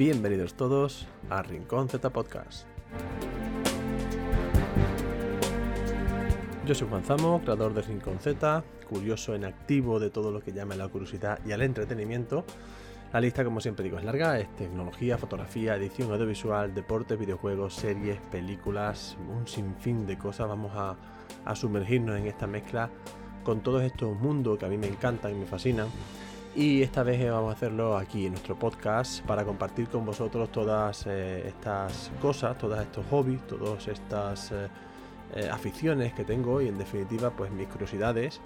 Bienvenidos todos a Rincón Z Podcast. Yo soy Juan Zamo, creador de Rincón Z, curioso en activo de todo lo que llama la curiosidad y al entretenimiento. La lista, como siempre digo, es larga, es tecnología, fotografía, edición audiovisual, deportes, videojuegos, series, películas, un sinfín de cosas. Vamos a, a sumergirnos en esta mezcla con todos estos mundos que a mí me encantan y me fascinan y esta vez eh, vamos a hacerlo aquí en nuestro podcast para compartir con vosotros todas eh, estas cosas, todos estos hobbies, todas estas eh, aficiones que tengo y en definitiva pues mis curiosidades.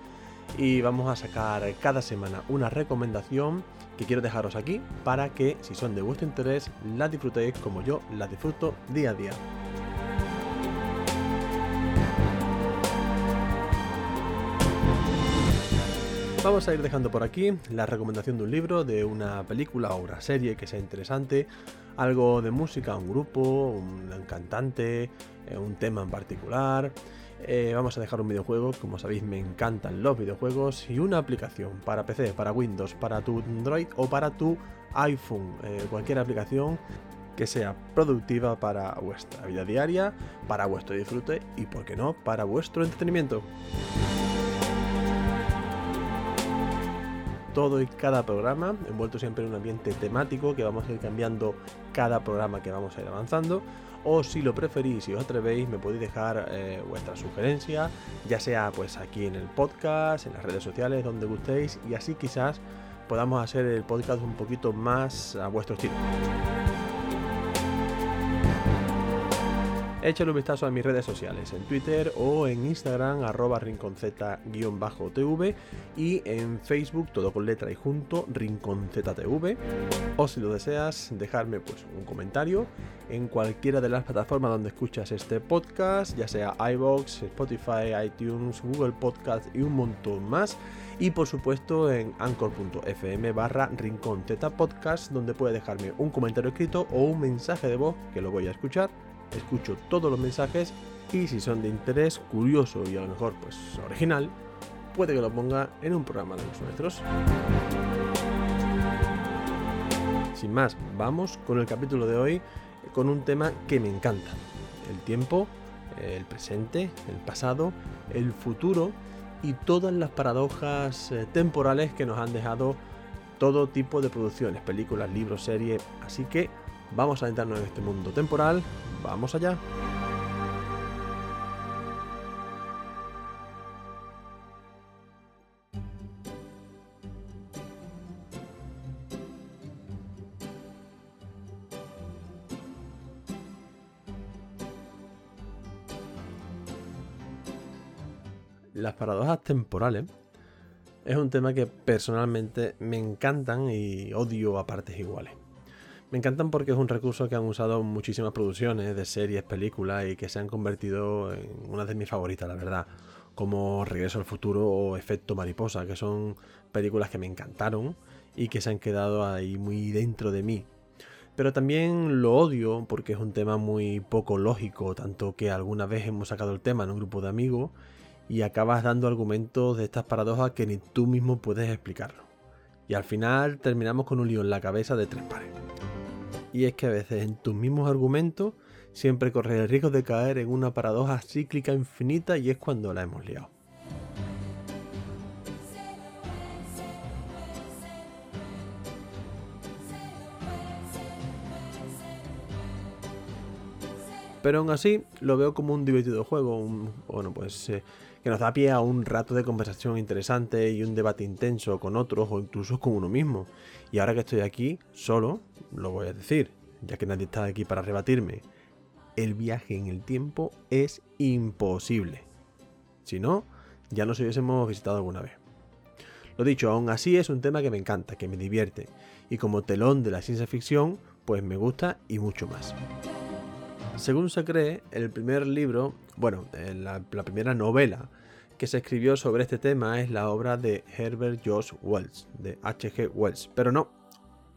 Y vamos a sacar cada semana una recomendación que quiero dejaros aquí para que si son de vuestro interés la disfrutéis como yo la disfruto día a día. Vamos a ir dejando por aquí la recomendación de un libro, de una película o una serie que sea interesante, algo de música, un grupo, un cantante, eh, un tema en particular. Eh, vamos a dejar un videojuego, como sabéis me encantan los videojuegos, y una aplicación para PC, para Windows, para tu Android o para tu iPhone, eh, cualquier aplicación que sea productiva para vuestra vida diaria, para vuestro disfrute y, por qué no, para vuestro entretenimiento. Todo y cada programa, envuelto siempre en un ambiente temático que vamos a ir cambiando cada programa que vamos a ir avanzando. O si lo preferís, si os atrevéis, me podéis dejar eh, vuestra sugerencia, ya sea pues aquí en el podcast, en las redes sociales, donde gustéis, y así quizás podamos hacer el podcast un poquito más a vuestro estilo. Échale un vistazo a mis redes sociales, en Twitter o en Instagram, arroba rinconzeta-tv y en Facebook, todo con letra y junto, rinconztv. O si lo deseas, dejarme pues un comentario en cualquiera de las plataformas donde escuchas este podcast, ya sea iBox, Spotify, iTunes, Google Podcast y un montón más. Y por supuesto en anchor.fm barra rincón podcast, donde puedes dejarme un comentario escrito o un mensaje de voz que lo voy a escuchar escucho todos los mensajes y si son de interés, curioso y a lo mejor pues original, puede que lo ponga en un programa de los nuestros. Sin más, vamos con el capítulo de hoy con un tema que me encanta. El tiempo, el presente, el pasado, el futuro y todas las paradojas eh, temporales que nos han dejado todo tipo de producciones, películas, libros, series. Así que vamos a entrarnos en este mundo temporal, Vamos allá. Las paradojas temporales es un tema que personalmente me encantan y odio a partes iguales. Me encantan porque es un recurso que han usado muchísimas producciones de series, películas y que se han convertido en una de mis favoritas, la verdad. Como Regreso al Futuro o Efecto Mariposa, que son películas que me encantaron y que se han quedado ahí muy dentro de mí. Pero también lo odio porque es un tema muy poco lógico, tanto que alguna vez hemos sacado el tema en un grupo de amigos y acabas dando argumentos de estas paradojas que ni tú mismo puedes explicarlo. Y al final terminamos con un lío en la cabeza de tres pares y es que a veces en tus mismos argumentos siempre corres el riesgo de caer en una paradoja cíclica infinita y es cuando la hemos liado. Pero aún así lo veo como un divertido juego, bueno, pues eh, que nos da pie a un rato de conversación interesante y un debate intenso con otros o incluso con uno mismo. Y ahora que estoy aquí, solo, lo voy a decir, ya que nadie está aquí para rebatirme. El viaje en el tiempo es imposible. Si no, ya nos hubiésemos visitado alguna vez. Lo dicho, aún así es un tema que me encanta, que me divierte, y como telón de la ciencia ficción, pues me gusta y mucho más. Según se cree, el primer libro, bueno, la, primera novela que se escribió sobre este tema es la obra de Herbert George Wells, de H.G. Wells, pero no,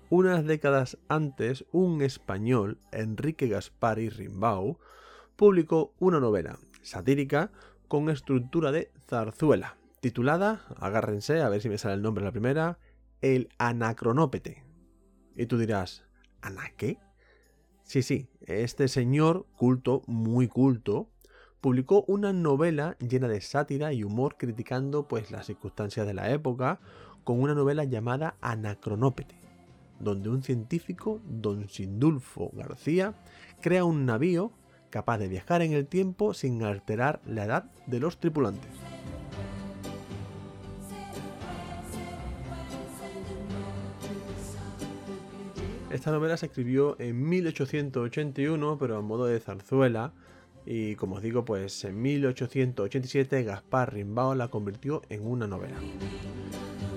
unas décadas antes, un español, Enrique Gaspari Rimbau, publicó una novela satírica con estructura de zarzuela, titulada, agárrense a ver si me sale el nombre la primera, El Anacronópete. Y tú dirás, ¿Ana qué? Sí, sí, este señor, culto, muy culto, publicó una novela llena de sátira y humor criticando pues las circunstancias de la época con una novela llamada Anacronópete, donde un científico, don Sindulfo García, crea un navío capaz de viajar en el tiempo sin alterar la edad de los tripulantes. Esta novela se escribió en 1881, pero a modo de zarzuela, y como os digo, pues en 1887 Gaspar Rimbao la convirtió en una novela.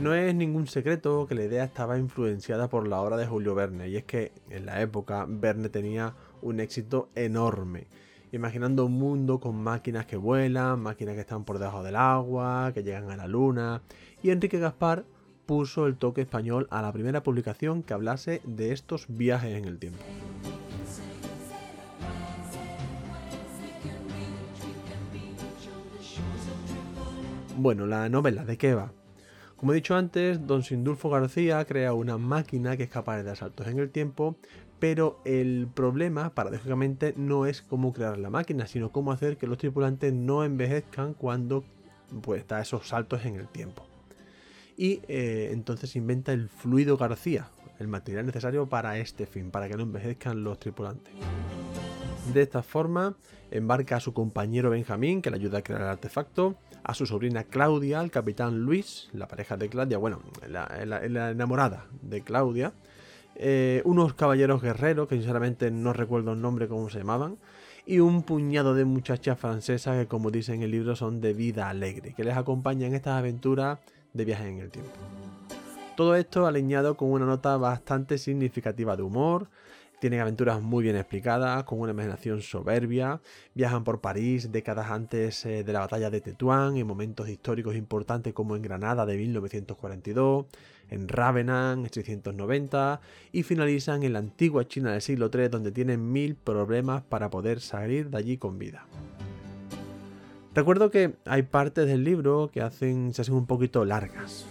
No es ningún secreto que la idea estaba influenciada por la obra de Julio Verne, y es que en la época Verne tenía un éxito enorme, imaginando un mundo con máquinas que vuelan, máquinas que están por debajo del agua, que llegan a la luna, y Enrique Gaspar puso el toque español a la primera publicación que hablase de estos viajes en el tiempo. Bueno, la novela, ¿de qué va? Como he dicho antes, don Sindulfo García crea una máquina que es capaz de dar saltos en el tiempo, pero el problema, paradójicamente, no es cómo crear la máquina, sino cómo hacer que los tripulantes no envejezcan cuando pues, da esos saltos en el tiempo. Y eh, entonces inventa el fluido García, el material necesario para este fin, para que no envejezcan los tripulantes. De esta forma, embarca a su compañero Benjamín, que le ayuda a crear el artefacto, a su sobrina Claudia, al capitán Luis, la pareja de Claudia, bueno, la, enamorada de Claudia, eh, unos caballeros guerreros, que sinceramente no recuerdo el nombre cómo se llamaban, y un puñado de muchachas francesas que, como dice en el libro, son de vida alegre, que les acompañan en estas aventuras de viaje en el tiempo. Todo esto alineado con una nota bastante significativa de humor, tienen aventuras muy bien explicadas, con una imaginación soberbia. Viajan por París décadas antes eh, de la batalla de Tetuán, en momentos históricos importantes como en Granada de 1942, en Rávena en 690 y finalizan en la antigua China del siglo III donde tienen mil problemas para poder salir de allí con vida. Recuerdo que hay partes del libro que hacen, se hacen un poquito largas.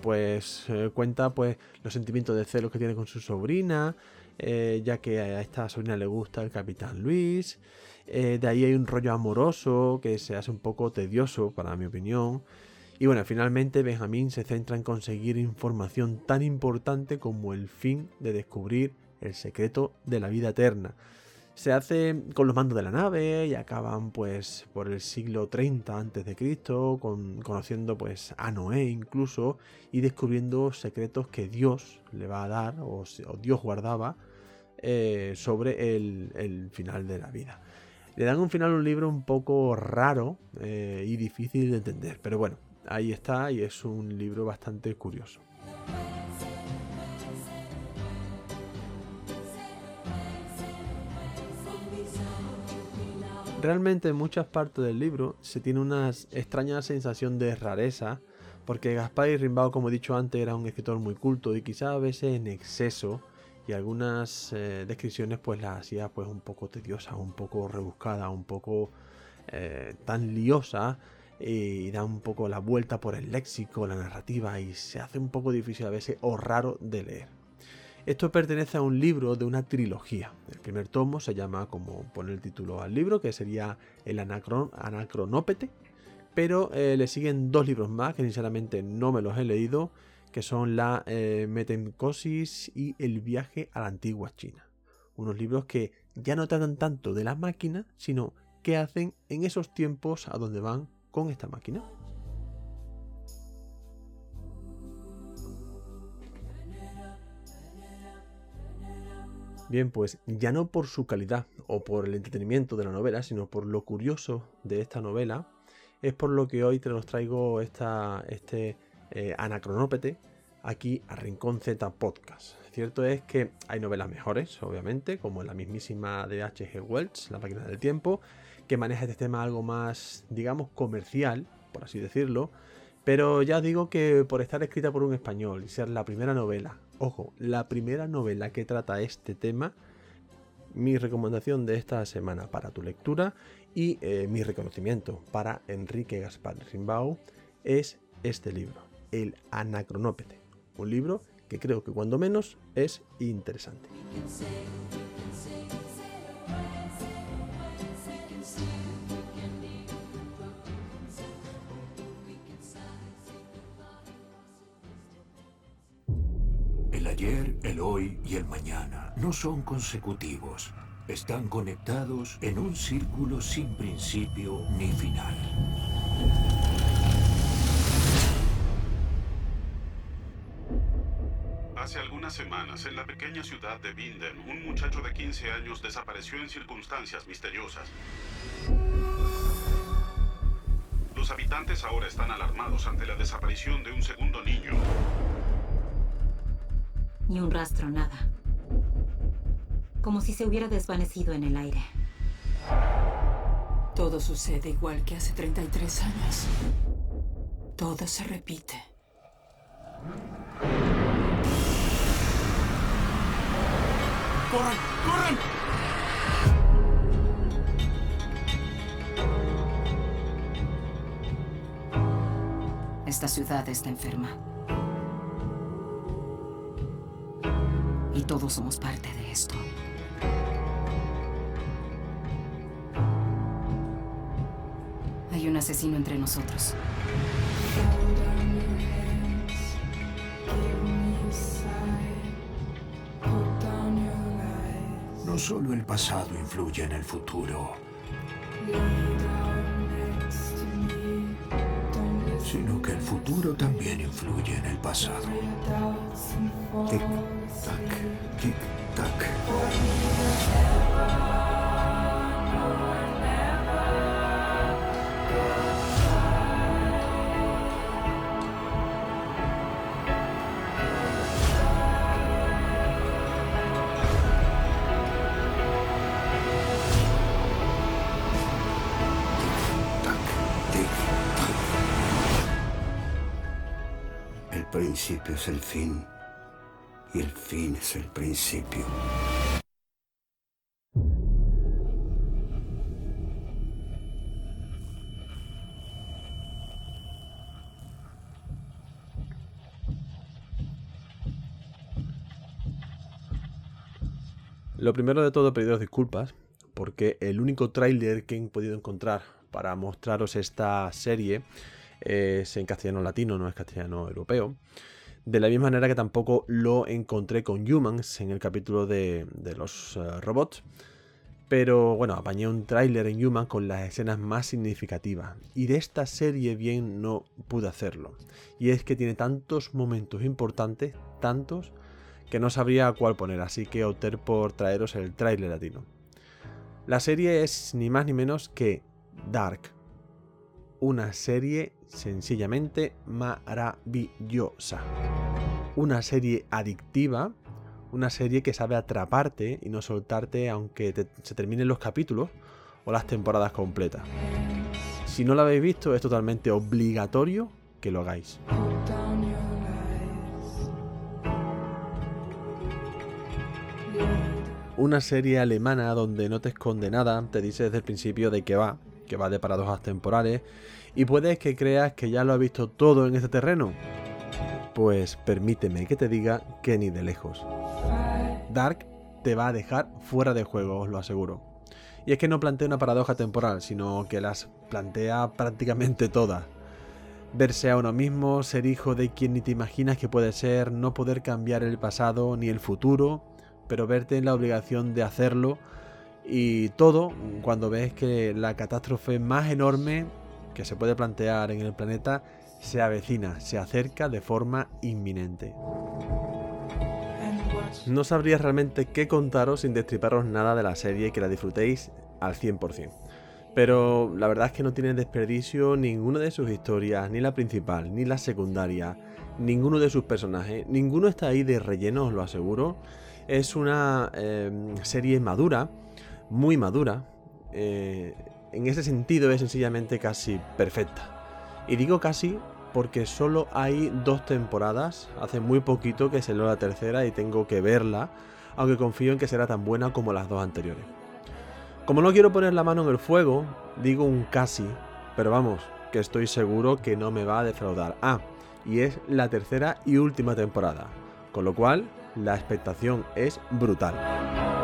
Pues eh, cuenta pues los sentimientos de celos que tiene con su sobrina, eh, ya que a esta sobrina le gusta el Capitán Luis. Eh, de ahí hay un rollo amoroso que se hace un poco tedioso, para mi opinión. Y bueno, finalmente Benjamín se centra en conseguir información tan importante como el fin de descubrir el secreto de la vida eterna. Se hace con los mandos de la nave y acaban pues por el siglo 30 a.C., con, conociendo pues a Noé incluso y descubriendo secretos que Dios le va a dar o, Dios guardaba eh, sobre el, final de la vida. Le dan un final a un libro un poco raro eh, y difícil de entender, pero bueno, ahí está y es un libro bastante curioso. Realmente en muchas partes del libro se tiene una extraña sensación de rareza, porque Gaspar y Rimbaud, como he dicho antes, era un escritor muy culto y quizás a veces en exceso, y algunas eh, descripciones pues las hacía pues un poco tediosas, un poco rebuscadas, un poco eh, tan liosas y da un poco la vuelta por el léxico, la narrativa y se hace un poco difícil a veces o raro de leer. Esto pertenece a un libro de una trilogía. El primer tomo se llama, como pone el título al libro, que sería el Anacron Anacronópete, pero eh, le siguen dos libros más que sinceramente no me los he leído, que son la eh, y El viaje a la antigua China. Unos libros que ya no tratan tanto de la máquina, sino qué hacen en esos tiempos a donde van con esta máquina. Bien, pues ya no por su calidad o por el entretenimiento de la novela, sino por lo curioso de esta novela, es por lo que hoy te los traigo esta, este eh, anacronópete aquí a Rincón Z Podcast. Cierto es que hay novelas mejores, obviamente, como la mismísima de H.G. Wells, La máquina del tiempo, que maneja este tema algo más, digamos, comercial, por así decirlo, pero ya digo que por estar escrita por un español y ser la primera novela Ojo, la primera novela que trata este tema, mi recomendación de esta semana para tu lectura y eh, mi reconocimiento para Enrique Gaspar Rimbau es este libro, El Anacronópete, un libro que creo que cuando menos es interesante. El ayer, el hoy y el mañana no son consecutivos. Están conectados en un círculo sin principio ni final. Hace algunas semanas, en la pequeña ciudad de Binden, un muchacho de 15 años desapareció en circunstancias misteriosas. Los habitantes ahora están alarmados ante la desaparición de un segundo niño. Ni un rastro, nada. Como si se hubiera desvanecido en el aire. Todo sucede igual que hace 33 años. Todo se repite. ¡Corran! ¡Corran! Esta ciudad está enferma. Todos somos parte de esto. Hay un asesino entre nosotros. No solo el pasado influye en el futuro, futuro también influye en el pasado. Tic, tac, El principio es el fin y el fin es el principio. Lo primero de todo, pediros disculpas, porque el único tráiler que he podido encontrar para mostraros esta serie es en castellano latino, no es castellano europeo. De la misma manera que tampoco lo encontré con Humans en el capítulo de, de los eh, robots. Pero bueno, apañé un tráiler en Human con las escenas más significativas. Y de esta serie bien no pude hacerlo. Y es que tiene tantos momentos importantes, tantos, que no sabría cuál poner. Así que opté por traeros el tráiler latino. La serie es ni más ni menos que Dark. Una serie sencillamente maravillosa. Una serie adictiva. Una serie que sabe atraparte y no soltarte aunque se terminen los capítulos o las temporadas completas. Si no la habéis visto es totalmente obligatorio que lo hagáis. Una serie alemana donde no te esconde nada, te dice desde el principio de que va, que va de paradojas temporales, y puedes que creas que ya lo has visto todo en este terreno. Pues permíteme que te diga que ni de lejos. Dark te va a dejar fuera de juego, os lo aseguro. Y es que no plantea una paradoja temporal, sino que las plantea prácticamente todas. Verse a uno mismo, ser hijo de quien ni te imaginas que puede ser, no poder cambiar el pasado ni el futuro, pero verte en la obligación de hacerlo y todo cuando ves que la catástrofe más enorme que se puede plantear en el planeta se avecina, se acerca de forma inminente. No sabría realmente qué contaros sin destriparos nada de la serie y que la disfrutéis al 100%. Pero la verdad es que no tiene desperdicio ninguna de sus historias, ni la principal, ni la secundaria, ninguno de sus personajes, ninguno está ahí de relleno, os lo aseguro. Es una eh, serie madura, muy madura. eh, en ese sentido es sencillamente casi perfecta. Y digo casi porque solo hay dos temporadas, hace muy poquito que salió la tercera y tengo que verla, aunque confío en que será tan buena como las dos anteriores. Como no quiero poner la mano en el fuego, digo un casi, pero vamos, que estoy seguro que no me va a defraudar. Ah, y es la tercera y última temporada. Con lo cual, la expectación es brutal.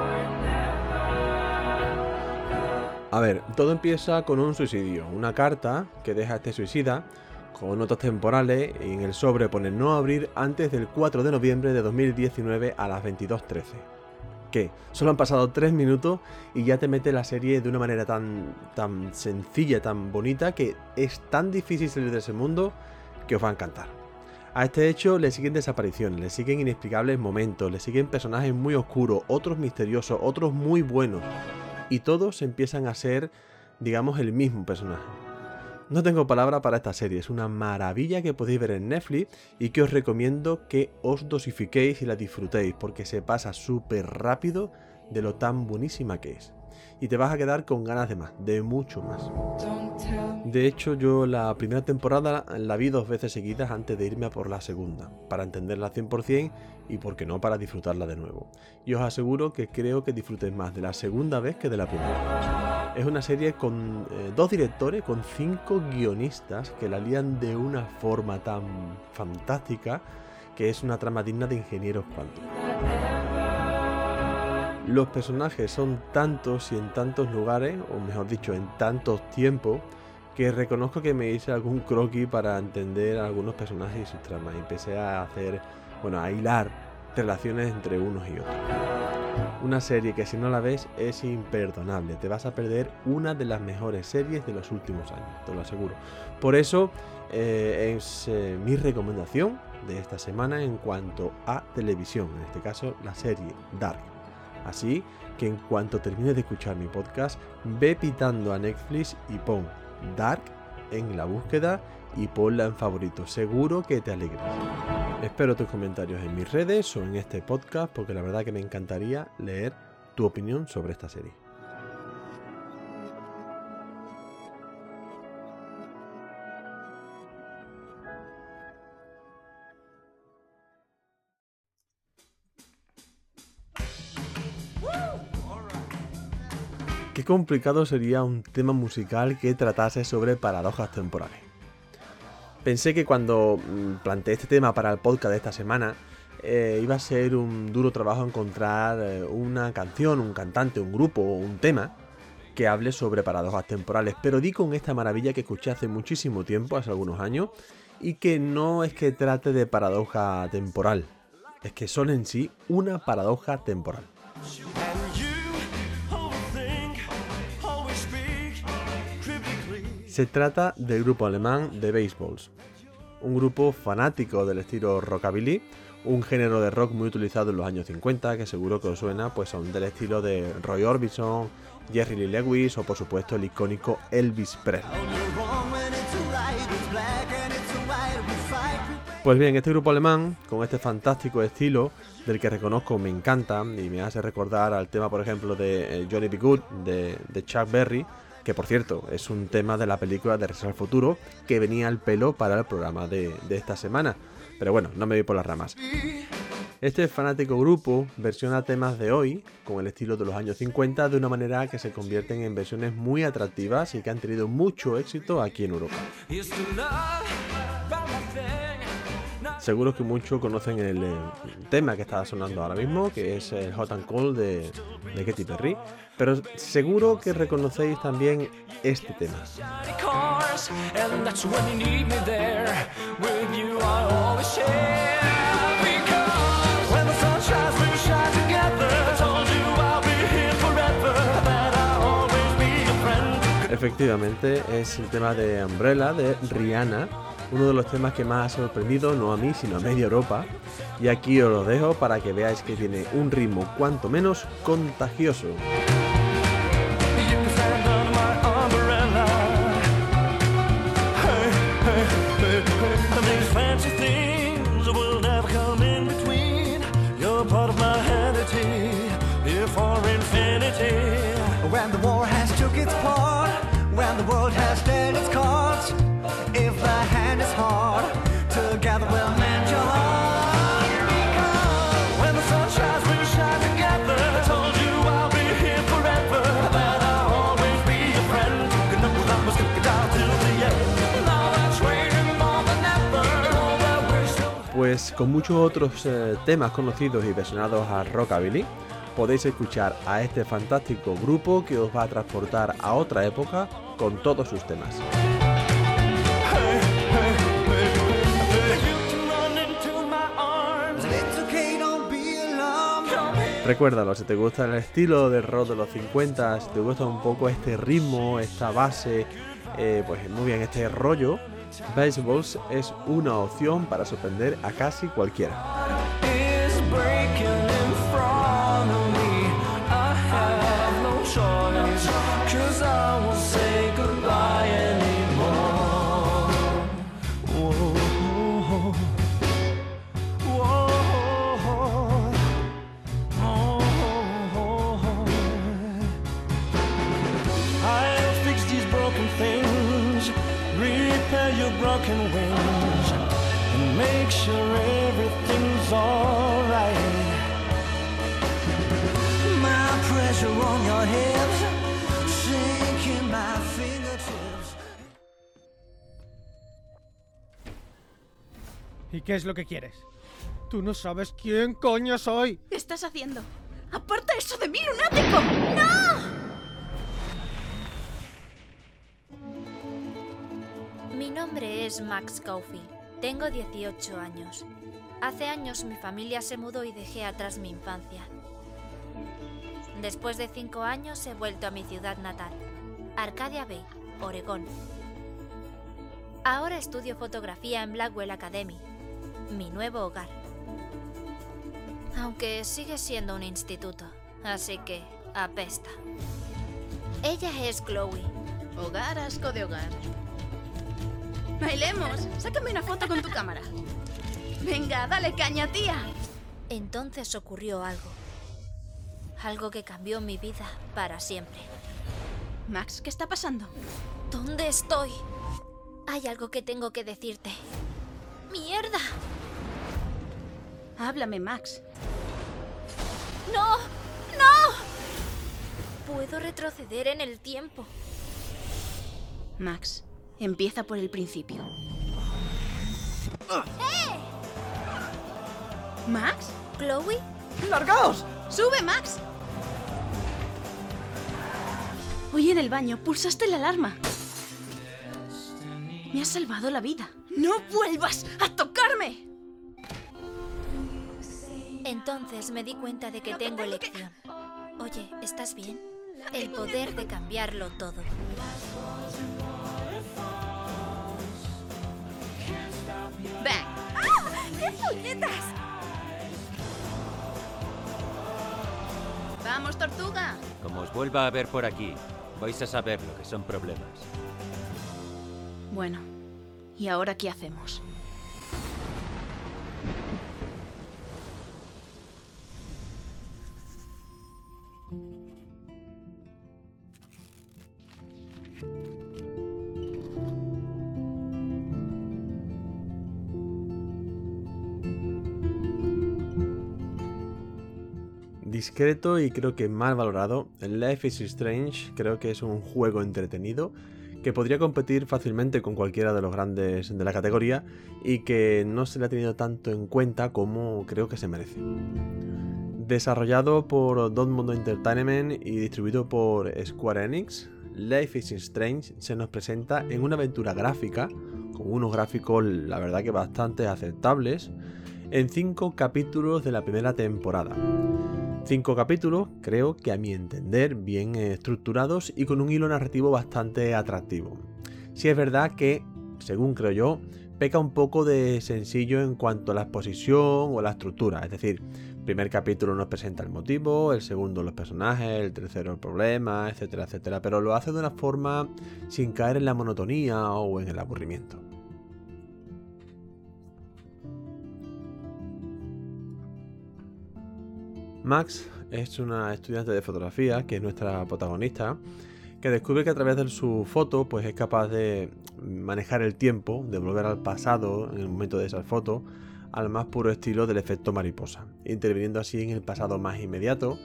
A ver, todo empieza con un suicidio, una carta que deja a este suicida con notas temporales y en el sobre pone no abrir antes del 4 de noviembre de 2019 a las 22.13. ¿Qué? Solo han pasado 3 minutos y ya te mete la serie de una manera tan, tan sencilla, tan bonita, que es tan difícil salir de ese mundo que os va a encantar. A este hecho le siguen desapariciones, le siguen inexplicables momentos, le siguen personajes muy oscuros, otros misteriosos, otros muy buenos y todos empiezan a ser, digamos, el mismo personaje. No tengo palabra para esta serie, es una maravilla que podéis ver en Netflix y que os recomiendo que os dosifiquéis y la disfrutéis porque se pasa súper rápido de lo tan buenísima que es. Y te vas a quedar con ganas de más, de mucho más. De hecho, yo la primera temporada la vi dos veces seguidas antes de irme a por la segunda, para entenderla 100% y, por qué no, para disfrutarla de nuevo. Y os aseguro que creo que disfrutéis más de la segunda vez que de la primera. Es una serie con eh, dos directores, con cinco guionistas que la lían de una forma tan fantástica que es una trama digna de ingenieros cuánticos. Los personajes son tantos y en tantos lugares, o mejor dicho, en tantos tiempos, que reconozco que me hice algún croquis para entender a algunos personajes y sus tramas. Empecé a hacer, bueno, a hilar relaciones entre unos y otros. Una serie que si no la ves es imperdonable. Te vas a perder una de las mejores series de los últimos años, te lo aseguro. Por eso eh, es eh, mi recomendación de esta semana en cuanto a televisión, en este caso la serie Dark. Así que en cuanto termines de escuchar mi podcast, ve pitando a Netflix y pon Dark en la búsqueda y ponla en favorito. Seguro que te alegras. Espero tus comentarios en mis redes o en este podcast porque la verdad que me encantaría leer tu opinión sobre esta serie. Qué complicado sería un tema musical que tratase sobre paradojas temporales. Pensé que cuando mm, planteé este tema para el podcast de esta semana, eh, iba a ser un duro trabajo encontrar eh, una canción, un cantante, un grupo o un tema que hable sobre paradojas temporales, pero di con esta maravilla que escuché hace muchísimo tiempo, hace algunos años, y que no es que trate de paradoja temporal, es que son en sí una paradoja temporal. Se trata del grupo alemán The Baseballs, un grupo fanático del estilo rockabilly, un género de rock muy utilizado en los años 50 que seguro que os suena, pues son del estilo de Roy Orbison, Jerry Lee Lewis o por supuesto el icónico Elvis Presley. Pues bien, este grupo alemán, con este fantástico estilo, del que reconozco me encanta y me hace recordar al tema, por ejemplo, de eh, Johnny B. Good, de, de Chuck Berry, que por cierto es un tema de la película de Regreso al Futuro que venía al pelo para el programa de, esta semana. Pero bueno, no me voy por las ramas. Este fanático grupo versiona temas de hoy, con el estilo de los años 50, de una manera que se convierten en versiones muy atractivas y que han tenido mucho éxito aquí en Europa. Seguro que muchos conocen el, eh, tema que está sonando ahora mismo, que es el Hot and Cold de, de Katy Perry, pero seguro que reconocéis también este tema. Efectivamente, es el tema de Umbrella de Rihanna uno de los temas que más ha sorprendido, no a mí, sino a media Europa. Y aquí os lo dejo para que veáis que tiene un ritmo cuanto menos contagioso. Con muchos otros eh, temas conocidos y versionados a rockabilly, podéis escuchar a este fantástico grupo que os va a transportar a otra época con todos sus temas. Recuérdalo, si te gusta el estilo del rock de los 50, si te gusta un poco este ritmo, esta base, eh, pues muy bien, este rollo, Baseballs es una opción para sorprender a casi cualquiera. ¿Y qué es lo que quieres? Tú no sabes quién coño soy. ¿Qué estás haciendo? ¡Aparta eso de mí, lunático! ¡No! Mi nombre es Max Caulfield. Tengo 18 años. Hace años mi familia se mudó y dejé atrás mi infancia. Después de cinco años he vuelto a mi ciudad natal, Arcadia Bay, Oregón. Ahora estudio fotografía en Blackwell Academy, mi nuevo hogar. Aunque sigue siendo un instituto, así que apesta. Ella es Chloe. Hogar, asco de hogar. Bailemos. Sácame una foto con tu cámara. Venga, dale caña, tía. Entonces ocurrió algo. Algo que cambió mi vida para siempre. Max, ¿qué está pasando? ¿Dónde estoy? Hay algo que tengo que decirte. ¡Mierda! Háblame, Max. ¡No! ¡No! Puedo retroceder en el tiempo. Max, Empieza por el principio. ¡Eh! ¿Max? ¿Chloe? ¡Largaos! ¡Sube, Max! Hoy en el baño pulsaste la alarma. Me has salvado la vida. ¡No vuelvas a tocarme! Entonces me di cuenta de que tengo elección. Oye, ¿estás bien? El poder de cambiarlo todo. ¡Ven! ¡Ah! ¡Qué puñetas! ¡Vamos, tortuga! Como os vuelva a ver por aquí, vais a saber lo que son problemas. Bueno, ¿y ahora qué hacemos? Discreto y creo que mal valorado. Life is Strange creo que es un juego entretenido que podría competir fácilmente con cualquiera de los grandes de la categoría y que no se le ha tenido tanto en cuenta como creo que se merece. Desarrollado por Dortmund Entertainment y distribuido por Square Enix, Life is Strange se nos presenta en una aventura gráfica, con unos gráficos la verdad que bastante aceptables, en cinco capítulos de la primera temporada. Cinco capítulos, creo que a mi entender, bien estructurados y con un hilo narrativo bastante atractivo. Si es verdad que, según creo yo, peca un poco de sencillo en cuanto a la exposición o la estructura. Es decir, el primer capítulo nos presenta el motivo, el segundo los personajes, el tercero el problema, etcétera, etcétera. Pero lo hace de una forma sin caer en la monotonía o en el aburrimiento. Max es una estudiante de fotografía, que es nuestra protagonista, que descubre que a través de su foto pues es capaz de manejar el tiempo, de volver al pasado en el momento de esa foto, al más puro estilo del efecto mariposa, interviniendo así en el pasado más inmediato,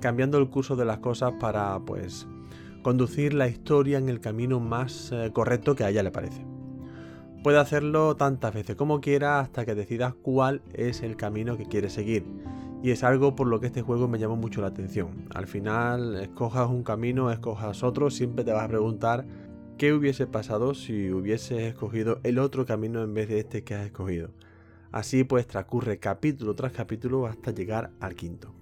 cambiando el curso de las cosas para pues conducir la historia en el camino más eh, correcto que a ella le parece. Puedes hacerlo tantas veces como quieras hasta que decidas cuál es el camino que quieres seguir. Y es algo por lo que este juego me llamó mucho la atención. Al final, escojas un camino, escojas otro, siempre te vas a preguntar qué hubiese pasado si hubieses escogido el otro camino en vez de este que has escogido. Así pues transcurre capítulo tras capítulo hasta llegar al quinto.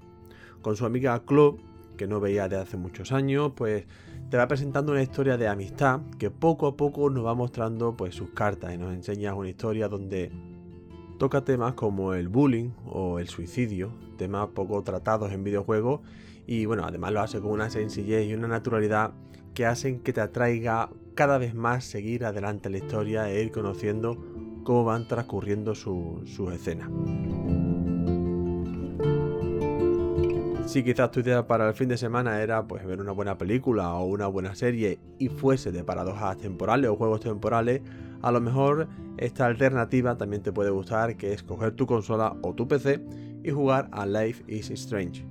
Con su amiga Chloe, que no veía de hace muchos años, pues te va presentando una historia de amistad que poco a poco nos va mostrando pues sus cartas y nos enseña una historia donde toca temas como el bullying o el suicidio, temas poco tratados en videojuegos y bueno, además lo hace con una sencillez y una naturalidad que hacen que te atraiga cada vez más seguir adelante la historia e ir conociendo cómo van transcurriendo sus escenas. Si quizás tu idea para el fin de semana era pues ver una buena película o una buena serie y fuese de paradojas temporales o juegos temporales, a lo mejor esta alternativa también te puede gustar, que es coger tu consola o tu PC y jugar a Life is Strange.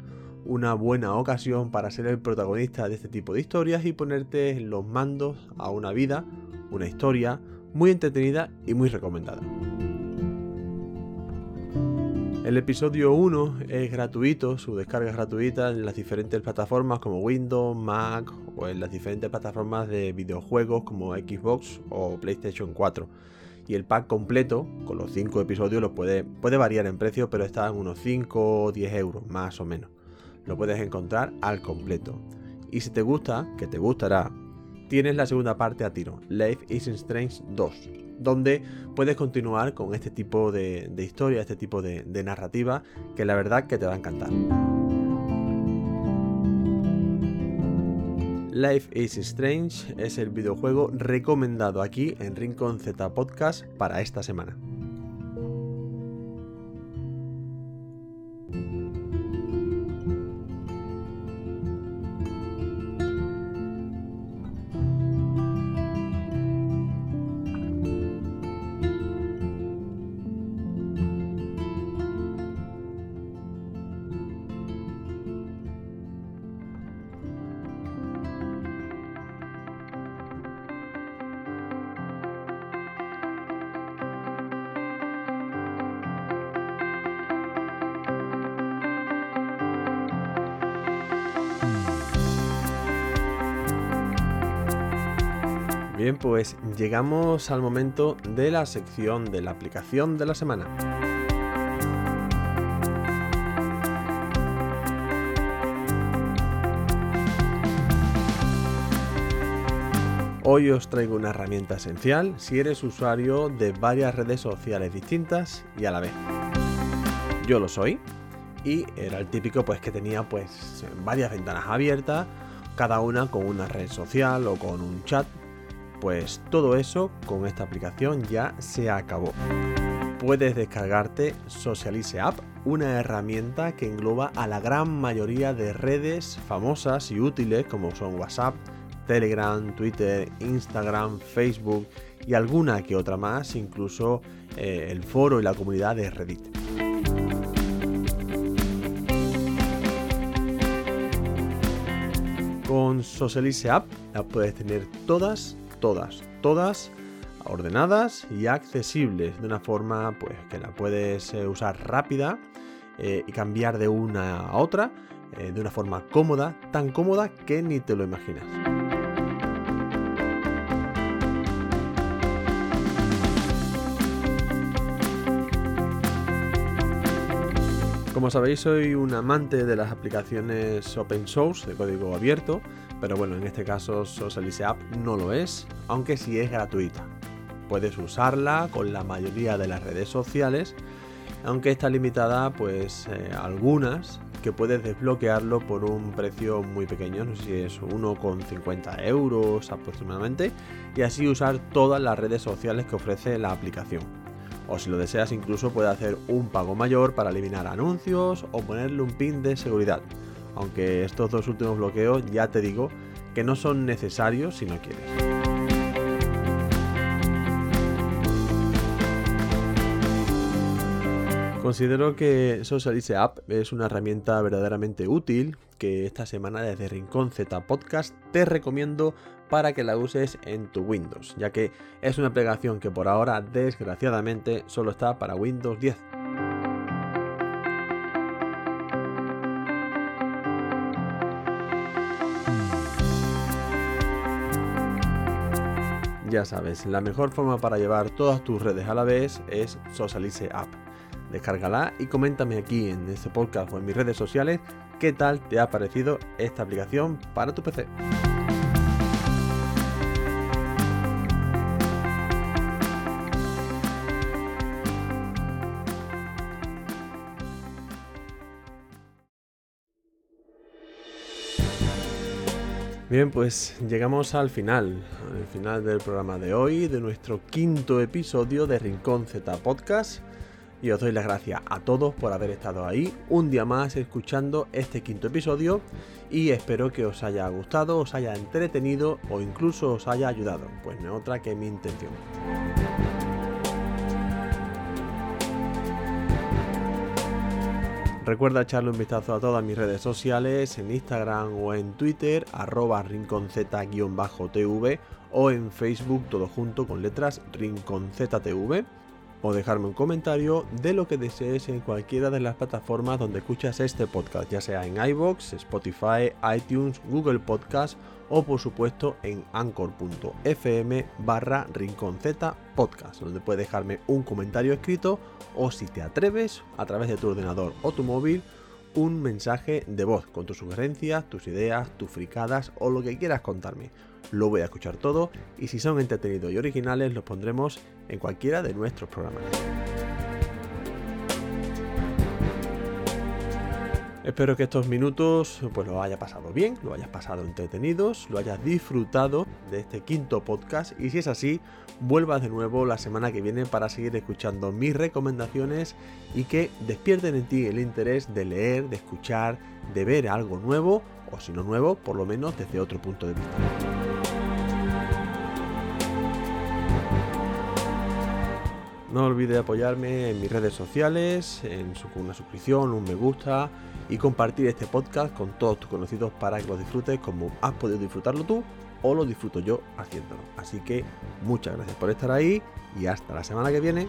Una buena ocasión para ser el protagonista de este tipo de historias y ponerte los mandos a una vida, una historia muy entretenida y muy recomendada. El episodio 1 es gratuito, su descarga es gratuita en las diferentes plataformas como Windows, Mac o en las diferentes plataformas de videojuegos como Xbox o PlayStation 4. Y el pack completo, con los 5 episodios, lo puede, puede variar en precio, pero está en unos 5 o 10 euros, más o menos. Lo puedes encontrar al completo. Y si te gusta, que te gustará, tienes la segunda parte a tiro, Life is Strange 2, donde puedes continuar con este tipo de, historia, este tipo de, de narrativa, que la verdad que te va a encantar. Life is Strange es el videojuego recomendado aquí en Rincon Z Podcast para esta semana. Bien, pues llegamos al momento de la sección de la aplicación de la semana. Hoy os traigo una herramienta esencial si eres usuario de varias redes sociales distintas y a la vez. Yo lo soy y era el típico pues que tenía pues varias ventanas abiertas, cada una con una red social o con un chat pues todo eso con esta aplicación ya se acabó. Puedes descargarte Socialize App, una herramienta que engloba a la gran mayoría de redes famosas y útiles como son WhatsApp, Telegram, Twitter, Instagram, Facebook y alguna que otra más, incluso eh, el foro y la comunidad de Reddit. Con Socialize App la puedes tener todas todas, todas ordenadas y accesibles de una forma pues que la puedes eh, usar rápida eh, y cambiar de una a otra eh, de una forma cómoda, tan cómoda que ni te lo imaginas. Como sabéis, soy un amante de las aplicaciones open source de código abierto, pero bueno, en este caso Socialize App no lo es, aunque sí es gratuita. Puedes usarla con la mayoría de las redes sociales, aunque está limitada pues eh, algunas que puedes desbloquearlo por un precio muy pequeño, no sé si es 1,50 euros aproximadamente, y así usar todas las redes sociales que ofrece la aplicación. O si lo deseas incluso puedes hacer un pago mayor para eliminar anuncios o ponerle un pin de seguridad aunque estos dos últimos bloqueos ya te digo que no son necesarios si no quieres. Considero que Socialize App es una herramienta verdaderamente útil que esta semana desde Rincón Z Podcast te recomiendo para que la uses en tu Windows, ya que es una aplicación que por ahora desgraciadamente solo está para Windows 10. Ya sabes, la mejor forma para llevar todas tus redes a la vez es Socialize App. Descárgala y coméntame aquí en este podcast o en mis redes sociales qué tal te ha parecido esta aplicación para tu PC. Bien, pues llegamos al final, al final del programa de hoy, de nuestro quinto episodio de Rincón Z Podcast. Y os doy las gracias a todos por haber estado ahí un día más escuchando este quinto episodio y espero que os haya gustado, os haya entretenido o incluso os haya ayudado, pues no otra que mi intención. Recuerda echarle un vistazo a todas mis redes sociales, en Instagram o en Twitter, arroba rinconz-tv o en Facebook todo junto con letras rinconztv o dejarme un comentario de lo que desees en cualquiera de las plataformas donde escuchas este podcast, ya sea en iBox, Spotify, iTunes, Google Podcast o por supuesto en anchor.fm barra podcast, donde puedes dejarme un comentario escrito o si te atreves a través de tu ordenador o tu móvil un mensaje de voz con tus sugerencias, tus ideas, tus fricadas o lo que quieras contarme. Lo voy a escuchar todo y si son entretenidos y originales los pondremos en cualquiera de nuestros programas. Espero que estos minutos pues lo haya pasado bien, lo hayas pasado entretenidos, lo hayas disfrutado de este quinto podcast y si es así, vuelvas de nuevo la semana que viene para seguir escuchando mis recomendaciones y que despierten en ti el interés de leer, de escuchar, de ver algo nuevo o si no nuevo, por lo menos desde otro punto de vista. No olvides apoyarme en mis redes sociales, en una suscripción, un me gusta y compartir este podcast con todos tus conocidos para que lo disfrutes como has podido disfrutarlo tú o lo disfruto yo haciéndolo. Así que muchas gracias por estar ahí y hasta la semana que viene.